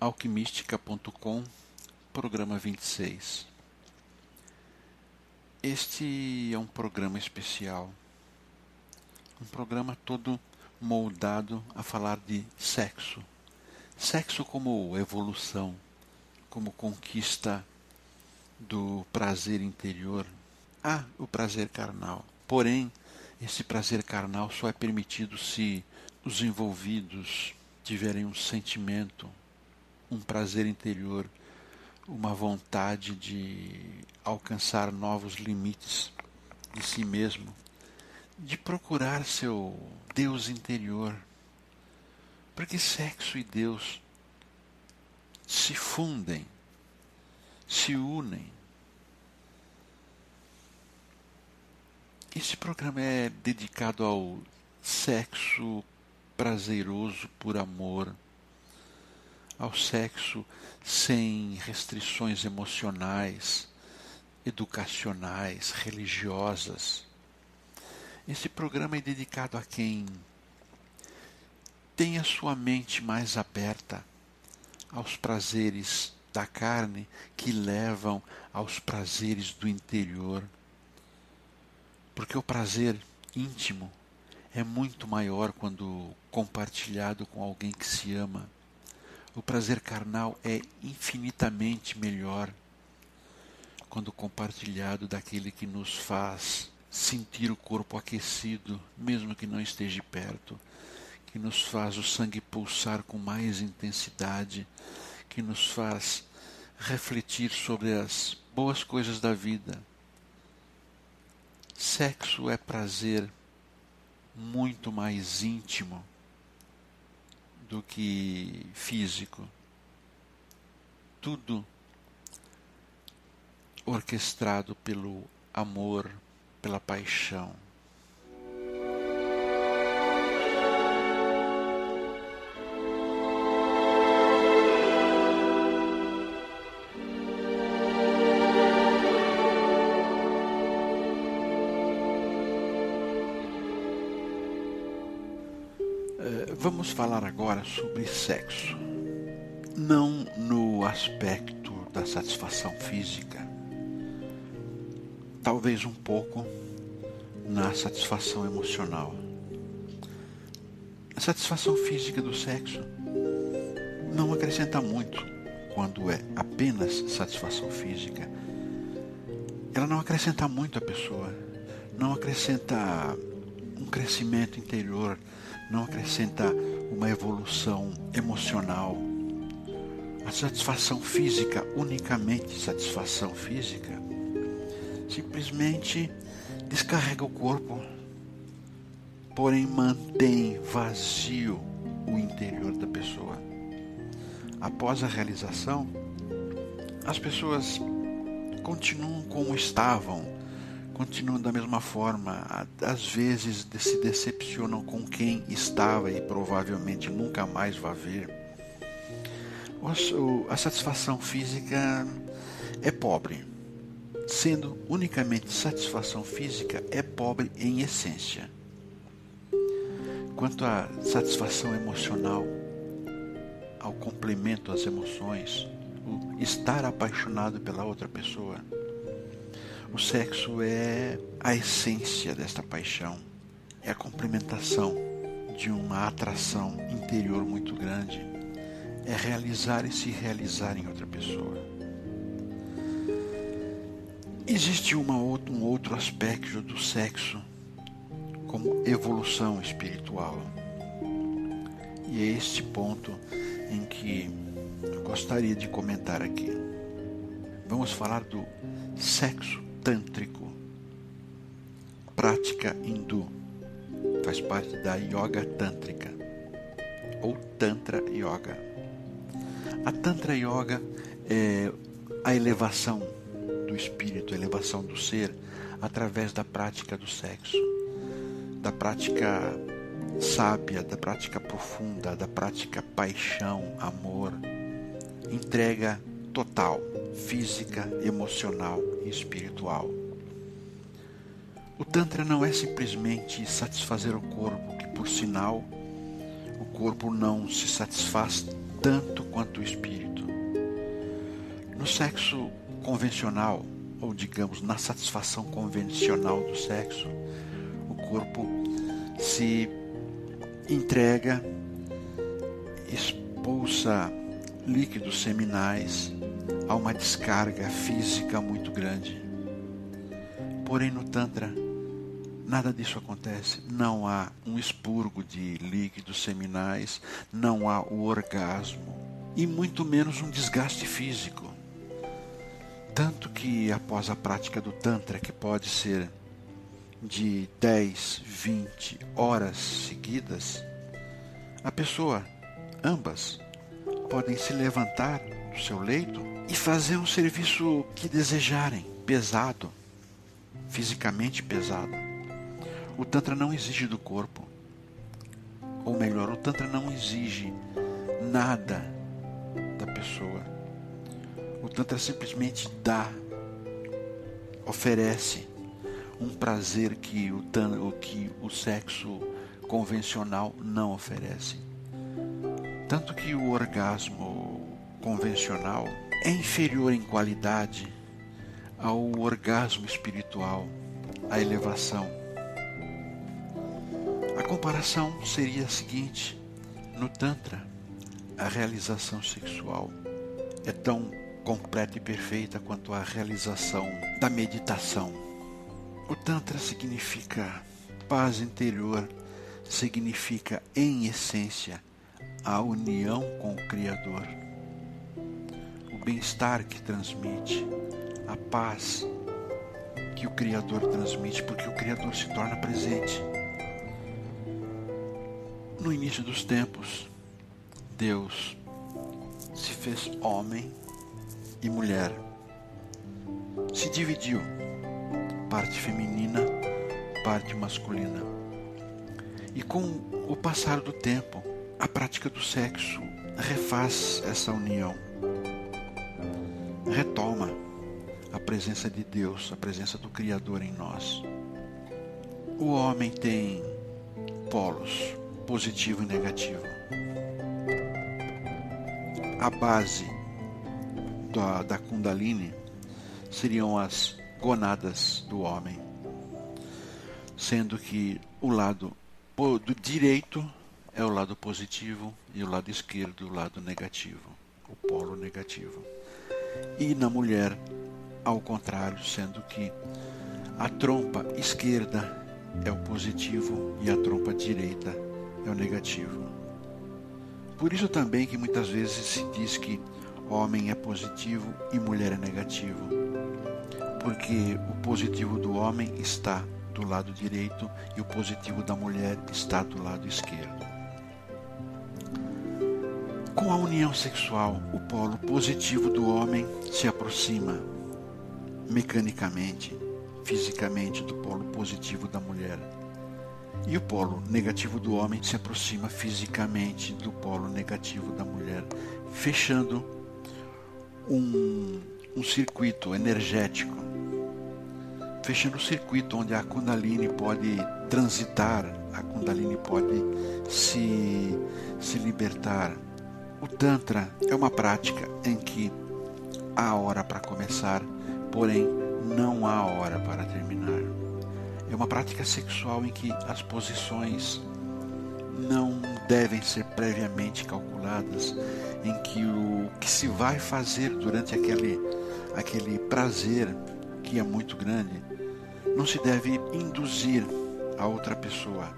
alquimistica.com, programa 26. Este é um programa especial, um programa todo moldado a falar de sexo. Sexo como evolução, como conquista do prazer interior. Há o prazer carnal, porém, esse prazer carnal só é permitido se os envolvidos tiverem um sentimento, um prazer interior, uma vontade de alcançar novos limites de si mesmo, de procurar seu Deus interior. Porque sexo e Deus se fundem, se unem. Esse programa é dedicado ao sexo prazeroso por amor ao sexo sem restrições emocionais, educacionais, religiosas. Esse programa é dedicado a quem tem a sua mente mais aberta aos prazeres da carne que levam aos prazeres do interior. Porque o prazer íntimo é muito maior quando compartilhado com alguém que se ama o prazer carnal é infinitamente melhor quando compartilhado daquele que nos faz sentir o corpo aquecido, mesmo que não esteja perto, que nos faz o sangue pulsar com mais intensidade, que nos faz refletir sobre as boas coisas da vida. Sexo é prazer muito mais íntimo do que físico. Tudo orquestrado pelo amor, pela paixão. Vamos falar agora sobre sexo. Não no aspecto da satisfação física, talvez um pouco na satisfação emocional. A satisfação física do sexo não acrescenta muito quando é apenas satisfação física. Ela não acrescenta muito à pessoa, não acrescenta um crescimento interior não acrescenta uma evolução emocional. A satisfação física, unicamente satisfação física, simplesmente descarrega o corpo, porém mantém vazio o interior da pessoa. Após a realização, as pessoas continuam como estavam continuam da mesma forma. Às vezes se decepcionam com quem estava e provavelmente nunca mais vai ver. A satisfação física é pobre. Sendo unicamente satisfação física, é pobre em essência. Quanto à satisfação emocional, ao complemento às emoções, o estar apaixonado pela outra pessoa, o sexo é a essência desta paixão, é a complementação de uma atração interior muito grande, é realizar e se realizar em outra pessoa. Existe uma, um outro aspecto do sexo como evolução espiritual. E é este ponto em que eu gostaria de comentar aqui. Vamos falar do sexo tântrico, prática hindu, faz parte da yoga tântrica ou tantra yoga. A tantra yoga é a elevação do espírito, a elevação do ser através da prática do sexo, da prática sábia, da prática profunda, da prática paixão, amor, entrega total, física, emocional e espiritual. O Tantra não é simplesmente satisfazer o corpo, que por sinal, o corpo não se satisfaz tanto quanto o espírito. No sexo convencional, ou digamos na satisfação convencional do sexo, o corpo se entrega, expulsa líquidos seminais a uma descarga física muito grande. Porém, no Tantra, nada disso acontece. Não há um expurgo de líquidos seminais, não há o orgasmo e muito menos um desgaste físico. Tanto que após a prática do Tantra, que pode ser de 10, 20 horas seguidas, a pessoa, ambas, podem se levantar do seu leito e fazer um serviço que desejarem, pesado, fisicamente pesado. O Tantra não exige do corpo. Ou melhor, o Tantra não exige nada da pessoa. O Tantra simplesmente dá, oferece um prazer que o, o que o sexo convencional não oferece. Tanto que o orgasmo convencional é inferior em qualidade ao orgasmo espiritual, à elevação. A comparação seria a seguinte: no Tantra, a realização sexual é tão completa e perfeita quanto a realização da meditação. O Tantra significa paz interior, significa, em essência, a união com o Criador, bem-estar que transmite, a paz que o Criador transmite, porque o Criador se torna presente. No início dos tempos, Deus se fez homem e mulher. Se dividiu, parte feminina, parte masculina. E com o passar do tempo, a prática do sexo refaz essa união, retoma a presença de Deus, a presença do Criador em nós. O homem tem polos, positivo e negativo. A base da, da Kundalini seriam as gonadas do homem, sendo que o lado do direito é o lado positivo e o lado esquerdo o lado negativo, o polo negativo. E na mulher ao contrário, sendo que a trompa esquerda é o positivo e a trompa direita é o negativo. Por isso também que muitas vezes se diz que homem é positivo e mulher é negativo. Porque o positivo do homem está do lado direito e o positivo da mulher está do lado esquerdo. Com a união sexual, o polo positivo do homem se aproxima mecanicamente, fisicamente do polo positivo da mulher. E o polo negativo do homem se aproxima fisicamente do polo negativo da mulher, fechando um, um circuito energético, fechando o circuito onde a Kundalini pode transitar, a Kundalini pode se, se libertar. O Tantra é uma prática em que há hora para começar porém não há hora para terminar. É uma prática sexual em que as posições não devem ser previamente calculadas, em que o que se vai fazer durante aquele, aquele prazer que é muito grande não se deve induzir a outra pessoa,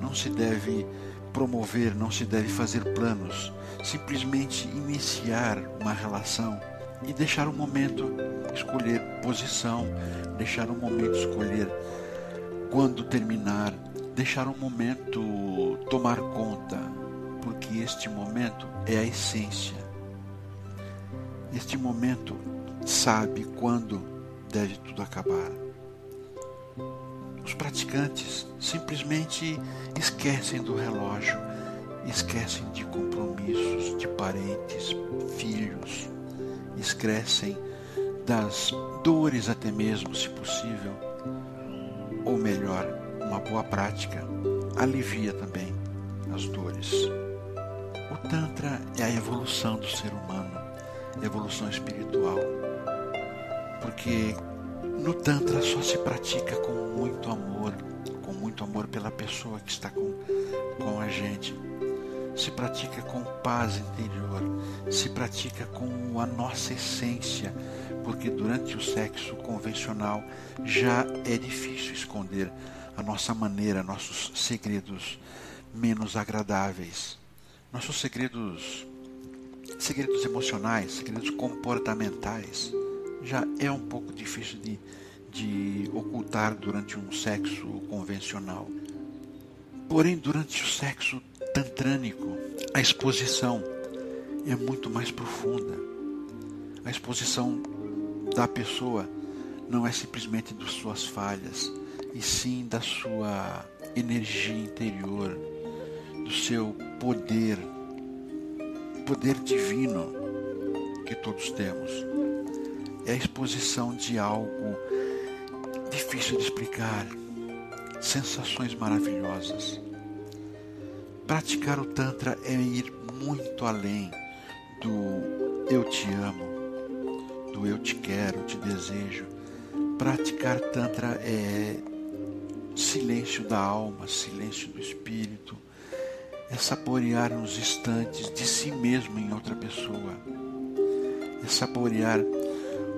não se deve promover, não se deve fazer planos, simplesmente iniciar uma relação e deixar o momento escolher posição, deixar o momento escolher quando terminar, deixar o momento tomar conta, porque este momento é a essência. Este momento sabe quando deve tudo acabar. Os praticantes simplesmente esquecem do relógio, esquecem de compromissos, de parentes, filhos, esquecem das dores até mesmo, se possível. Ou melhor, uma boa prática alivia também as dores. O Tantra é a evolução do ser humano, evolução espiritual. Porque no Tantra só se pratica com muito amor, com muito amor pela pessoa que está com, com a gente. Se pratica com paz interior, se pratica com a nossa essência, porque durante o sexo convencional já é difícil esconder a nossa maneira, nossos segredos menos agradáveis, nossos segredos, segredos emocionais, segredos comportamentais, já é um pouco difícil de, de ocultar durante um sexo convencional. Porém, durante o sexo tantrânico, a exposição é muito mais profunda. A exposição da pessoa não é simplesmente das suas falhas, e sim da sua energia interior, do seu poder, poder divino que todos temos. É a exposição de algo difícil de explicar, sensações maravilhosas. Praticar o Tantra é ir muito além do eu te amo, do eu te quero, te desejo. Praticar Tantra é silêncio da alma, silêncio do espírito, é saborear uns instantes de si mesmo em outra pessoa, é saborear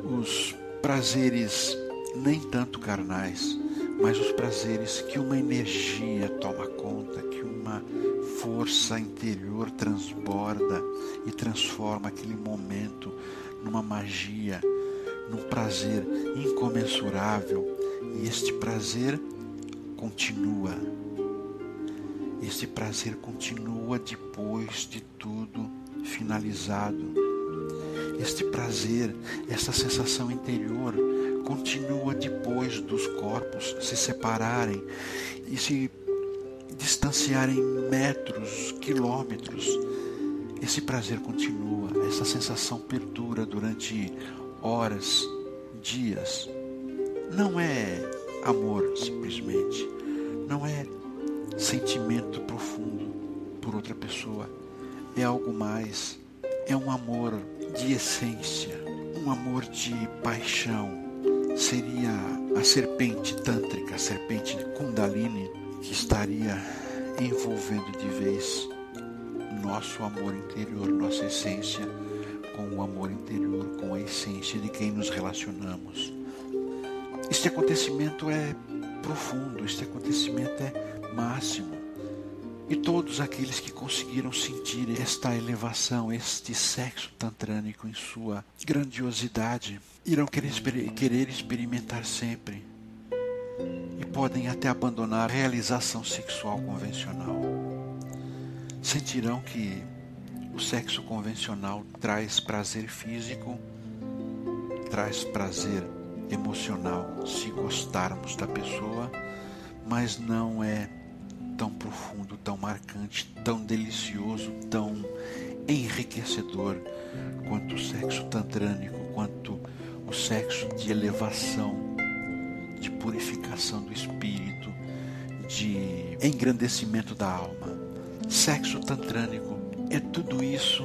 os prazeres nem tanto carnais, mas os prazeres que uma energia toma conta, que uma força interior transborda e transforma aquele momento numa magia, num prazer incomensurável. E este prazer continua. Este prazer continua depois de tudo finalizado. Este prazer, essa sensação interior, continua depois dos corpos se separarem e se distanciarem metros, quilômetros. Esse prazer continua, essa sensação perdura durante horas, dias. Não é amor simplesmente, não é sentimento profundo por outra pessoa, é algo mais, é um amor de essência, um amor de paixão. Seria a serpente tântrica, a serpente Kundalini, que estaria envolvendo de vez nosso amor interior, nossa essência, com o amor interior, com a essência de quem nos relacionamos. Este acontecimento é profundo, este acontecimento é máximo. E todos aqueles que conseguiram sentir esta elevação, este sexo tantrânico em sua grandiosidade, irão querer, querer experimentar sempre. E podem até abandonar a realização sexual convencional. Sentirão que o sexo convencional traz prazer físico, traz prazer emocional se gostarmos da pessoa, mas não é tão profundo, tão marcante, tão delicioso, tão enriquecedor quanto o sexo tantrânico, quanto o sexo de elevação, de purificação do espírito, de engrandecimento da alma. Sexo tantrânico é tudo isso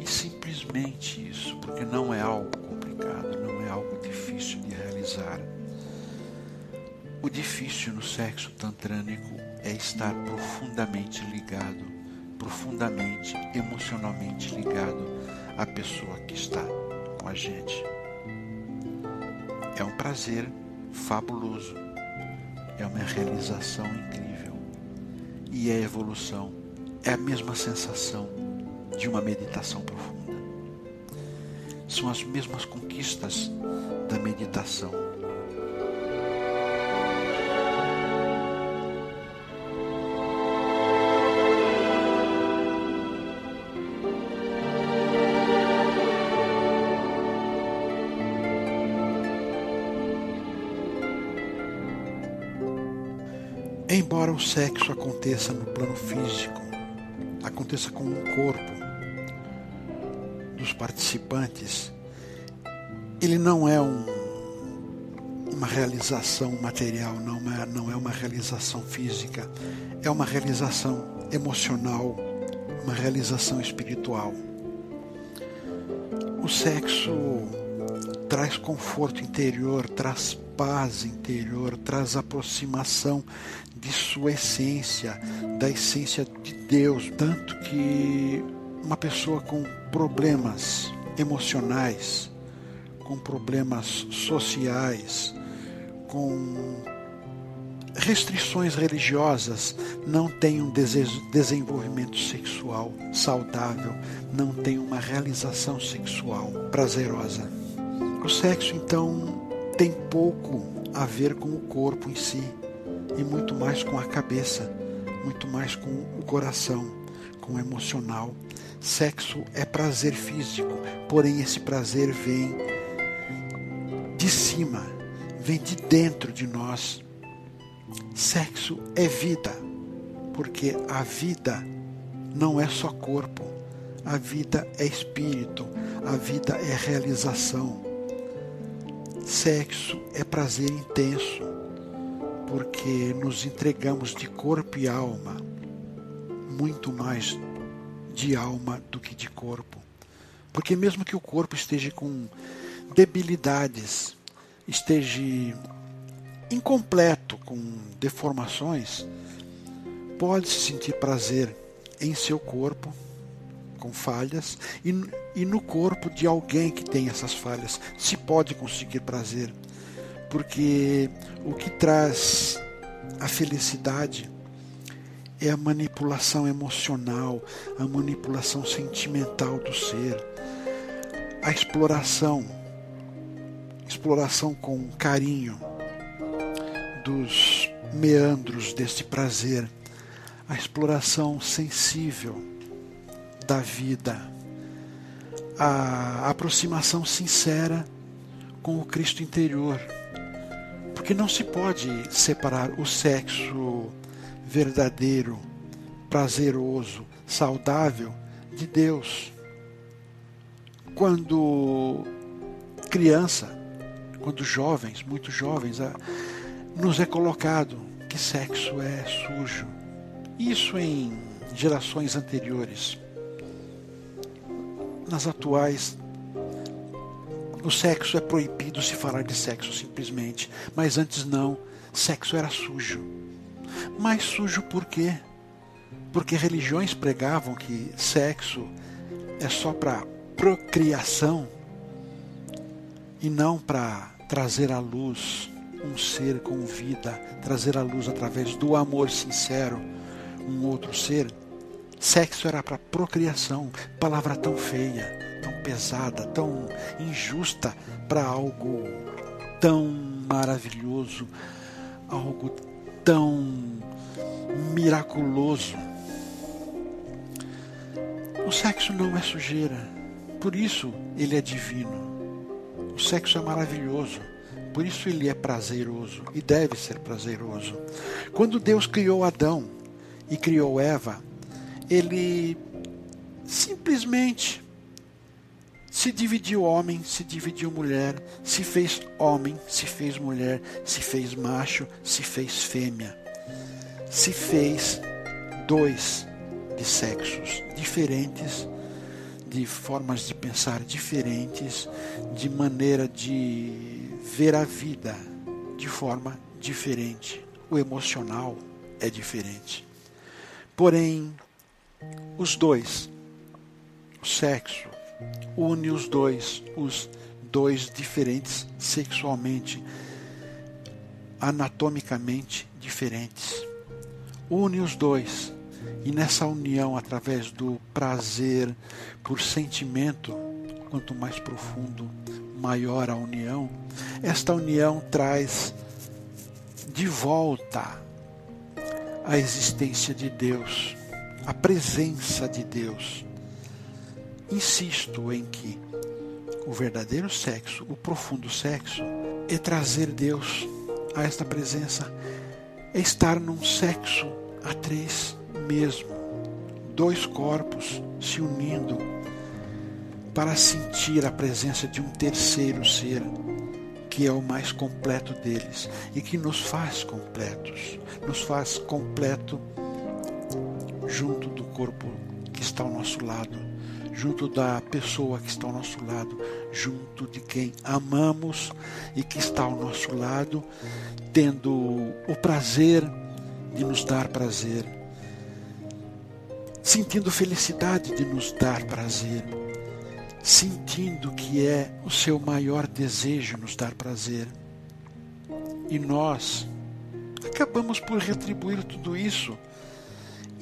e simplesmente isso, porque não é algo complicado, não é algo difícil de realizar. O difícil no sexo tantrânico é estar profundamente ligado, profundamente, emocionalmente ligado à pessoa que está com a gente. É um prazer fabuloso, é uma realização incrível e é evolução, é a mesma sensação de uma meditação profunda são as mesmas conquistas da meditação. Embora o sexo aconteça no plano físico, aconteça com um corpo, dos participantes, ele não é um, uma realização material, não é, não é uma realização física, é uma realização emocional, uma realização espiritual. O sexo traz conforto interior, traz paz interior, traz aproximação de sua essência, da essência de Deus, tanto que uma pessoa com problemas emocionais, com problemas sociais, com restrições religiosas, não tem um desenvolvimento sexual saudável, não tem uma realização sexual prazerosa. O sexo, então, tem pouco a ver com o corpo em si e muito mais com a cabeça, muito mais com o coração, com o emocional. Sexo é prazer físico, porém esse prazer vem de cima, vem de dentro de nós. Sexo é vida, porque a vida não é só corpo, a vida é espírito, a vida é realização. Sexo é prazer intenso, porque nos entregamos de corpo e alma, muito mais de alma do que de corpo. Porque mesmo que o corpo esteja com debilidades, esteja incompleto, com deformações, pode se sentir prazer em seu corpo, com falhas, e, e no corpo de alguém que tem essas falhas, se pode conseguir prazer. Porque o que traz a felicidade é a manipulação emocional, a manipulação sentimental do ser, a exploração, exploração com carinho dos meandros deste prazer, a exploração sensível da vida, a aproximação sincera com o Cristo interior. Porque não se pode separar o sexo verdadeiro, prazeroso, saudável de Deus. Quando criança, quando jovens, muito jovens, nos é colocado que sexo é sujo. Isso em gerações anteriores. Nas atuais, o sexo é proibido se falar de sexo simplesmente, mas antes não, sexo era sujo. Mas sujo por quê? Porque religiões pregavam que sexo é só para procriação e não para trazer à luz um ser com vida, trazer à luz através do amor sincero um outro ser. Sexo era para procriação, palavra tão feia, tão pesada, tão injusta para algo tão maravilhoso, algo tão miraculoso. O sexo não é sujeira, por isso ele é divino. O sexo é maravilhoso, por isso ele é prazeroso e deve ser prazeroso. Quando Deus criou Adão e criou Eva, ele simplesmente se dividiu homem, se dividiu mulher, se fez homem, se fez mulher, se fez macho, se fez fêmea. Se fez dois de sexos diferentes, de formas de pensar diferentes, de maneira de ver a vida de forma diferente. O emocional é diferente. Porém, os dois, o sexo, une os dois, os dois diferentes sexualmente, anatomicamente diferentes. Une os dois. E nessa união, através do prazer por sentimento, quanto mais profundo, maior a união, esta união traz de volta a existência de Deus, a presença de Deus. Insisto em que o verdadeiro sexo, o profundo sexo, é trazer Deus a esta presença, é estar num sexo a três mesmo, dois corpos se unindo para sentir a presença de um terceiro ser, que é o mais completo deles e que nos faz completos, nos faz completo junto do corpo que está ao nosso lado, junto da pessoa que está ao nosso lado, junto de quem amamos e que está ao nosso lado, tendo o prazer de nos dar prazer, sentindo felicidade de nos dar prazer, sentindo que é o seu maior desejo nos dar prazer. E nós acabamos por retribuir tudo isso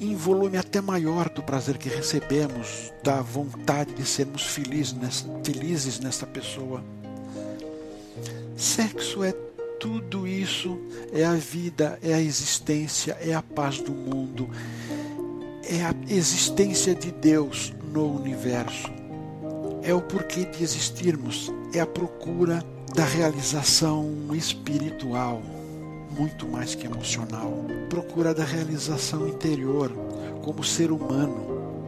em volume até maior do prazer que recebemos, da vontade de sermos felizes nessa, felizes nessa pessoa. Sexo é tudo isso, é a vida, é a existência, é a paz do mundo, é a existência de Deus no universo. É o porquê de existirmos, é a procura da realização espiritual muito mais que emocional. Procura da realização interior como ser humano,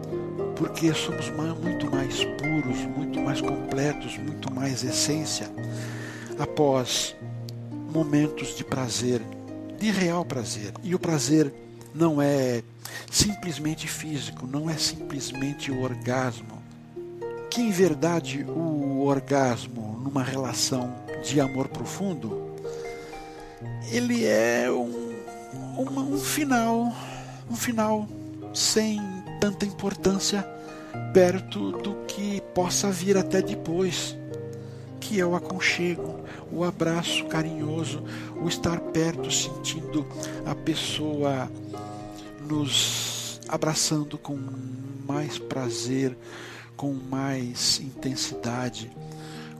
porque somos muito mais puros, muito mais completos, muito mais essência. Após momentos de prazer, de real prazer. E o prazer não é simplesmente físico, não é simplesmente o orgasmo. Que em verdade o orgasmo numa relação de amor profundo ele é um, um, um final, um final sem tanta importância perto do que possa vir até depois, que é o aconchego, o abraço carinhoso, o estar perto, sentindo a pessoa nos abraçando com mais prazer, com mais intensidade,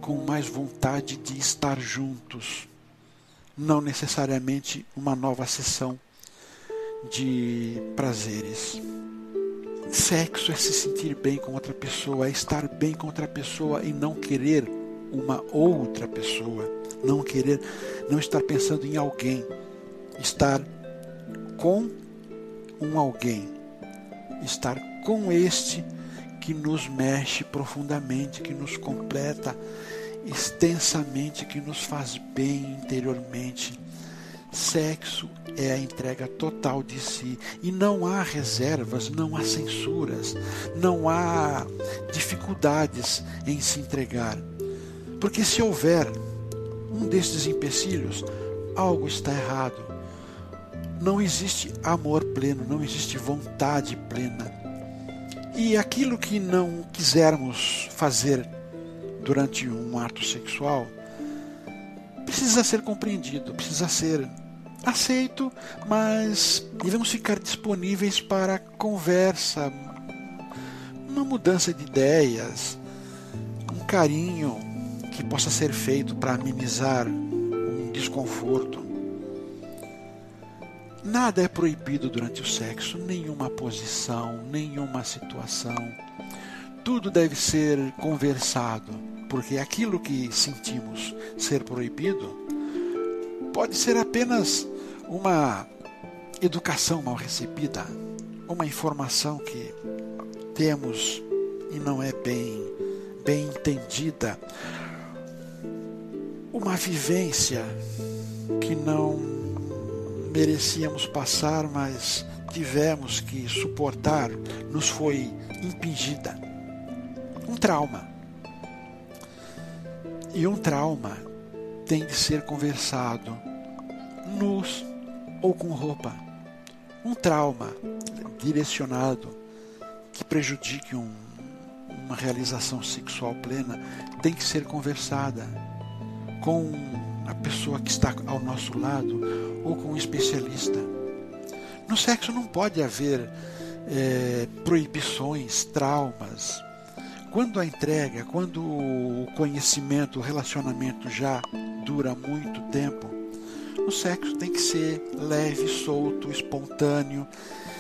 com mais vontade de estar juntos não necessariamente uma nova sessão de prazeres. Sexo é se sentir bem com outra pessoa, é estar bem com outra pessoa e não querer uma outra pessoa, não querer, não estar pensando em alguém, estar com um alguém, estar com este que nos mexe profundamente, que nos completa extensamente que nos faz bem interiormente. Sexo é a entrega total de si e não há reservas, não há censuras, não há dificuldades em se entregar. Porque se houver um destes empecilhos, algo está errado. Não existe amor pleno, não existe vontade plena. E aquilo que não quisermos fazer durante um ato sexual precisa ser compreendido, precisa ser aceito, mas devemos ficar disponíveis para conversa, uma mudança de ideias, um carinho que possa ser feito para amenizar um desconforto. Nada é proibido durante o sexo, nenhuma posição, nenhuma situação. Tudo deve ser conversado porque aquilo que sentimos ser proibido pode ser apenas uma educação mal recebida, uma informação que temos e não é bem, bem entendida, uma vivência que não merecíamos passar, mas tivemos que suportar, nos foi impingida. Um trauma. E um trauma tem de ser conversado nus ou com roupa. Um trauma direcionado que prejudique um, uma realização sexual plena tem que ser conversada com a pessoa que está ao nosso lado ou com um especialista. No sexo não pode haver é, proibições, traumas, quando a entrega, quando o conhecimento, o relacionamento já dura muito tempo, o sexo tem que ser leve, solto, espontâneo,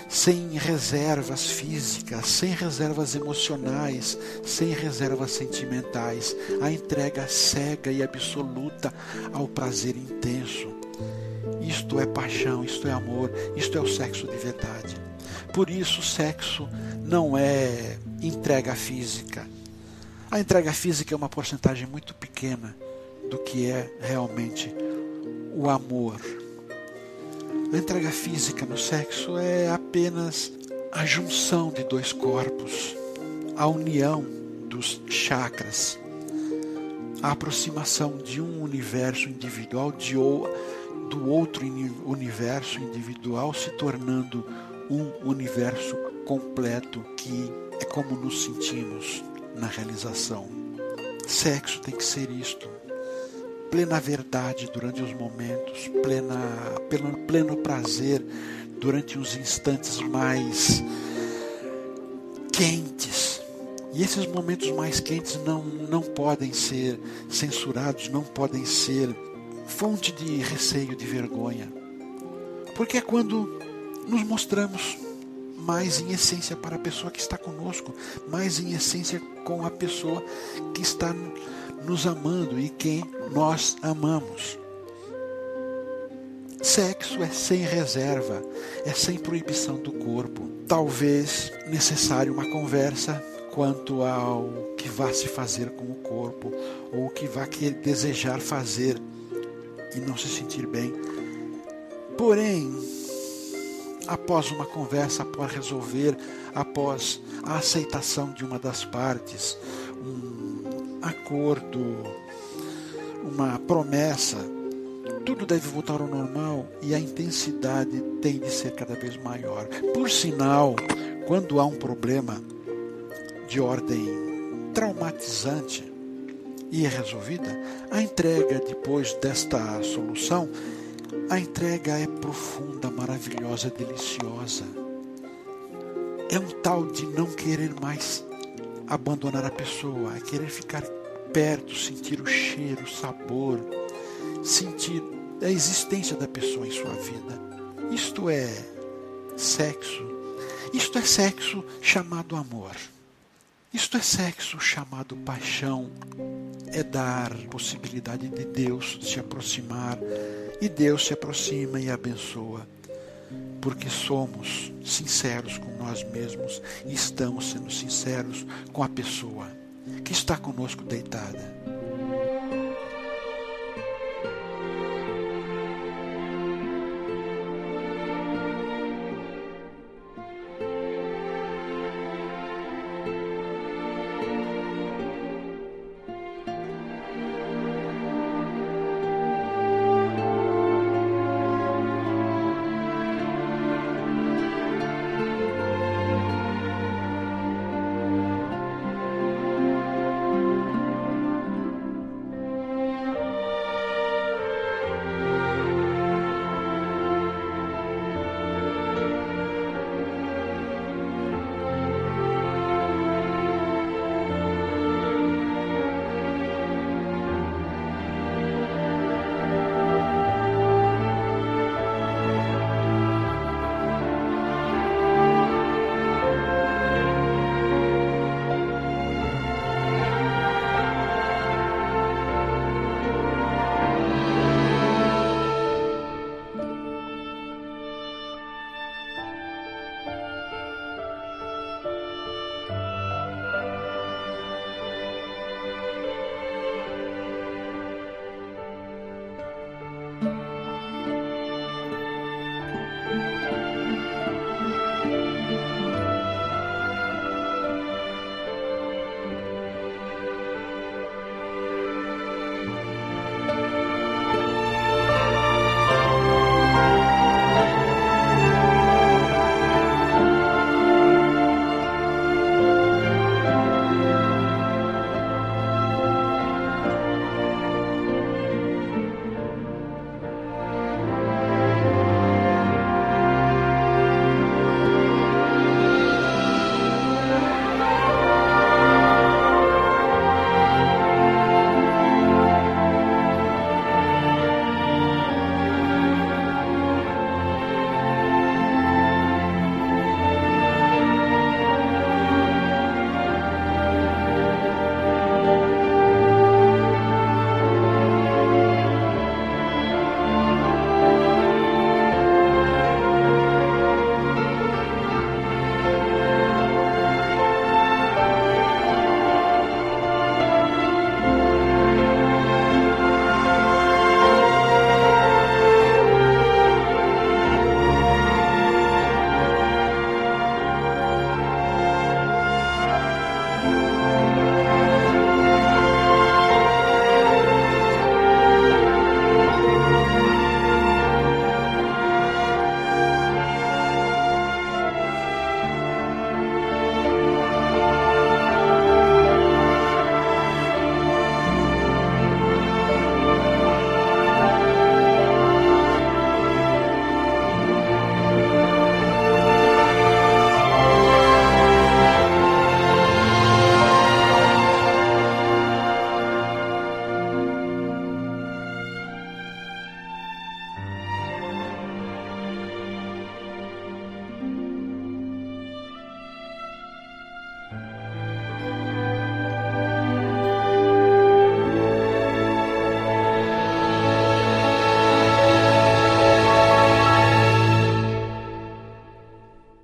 sem reservas físicas, sem reservas emocionais, sem reservas sentimentais. A entrega cega e absoluta ao prazer intenso. Isto é paixão, isto é amor, isto é o sexo de verdade. Por isso, o sexo não é entrega física. A entrega física é uma porcentagem muito pequena do que é realmente o amor. A entrega física no sexo é apenas a junção de dois corpos, a união dos chakras, a aproximação de um universo individual de ou, do outro universo individual se tornando um universo completo que é como nos sentimos na realização. Sexo tem que ser isto. Plena verdade durante os momentos, plena, pleno, pleno prazer durante os instantes mais quentes. E esses momentos mais quentes não, não podem ser censurados, não podem ser fonte de receio, de vergonha. Porque é quando nos mostramos mais em essência para a pessoa que está conosco, mais em essência com a pessoa que está nos amando e quem nós amamos. Sexo é sem reserva, é sem proibição do corpo. Talvez necessário uma conversa quanto ao que vá se fazer com o corpo ou o que vá desejar fazer e não se sentir bem. Porém, após uma conversa, após resolver, após a aceitação de uma das partes, um acordo, uma promessa, tudo deve voltar ao normal e a intensidade tem de ser cada vez maior. Por sinal, quando há um problema de ordem traumatizante e é resolvida, a entrega depois desta solução, a entrega é profunda, maravilhosa, deliciosa. É um tal de não querer mais abandonar a pessoa, é querer ficar perto, sentir o cheiro, o sabor, sentir a existência da pessoa em sua vida. Isto é sexo. Isto é sexo chamado amor. Isto é sexo chamado paixão. É dar possibilidade de Deus se aproximar e Deus se aproxima e abençoa. Porque somos sinceros com nós mesmos e estamos sendo sinceros com a pessoa que está conosco deitada.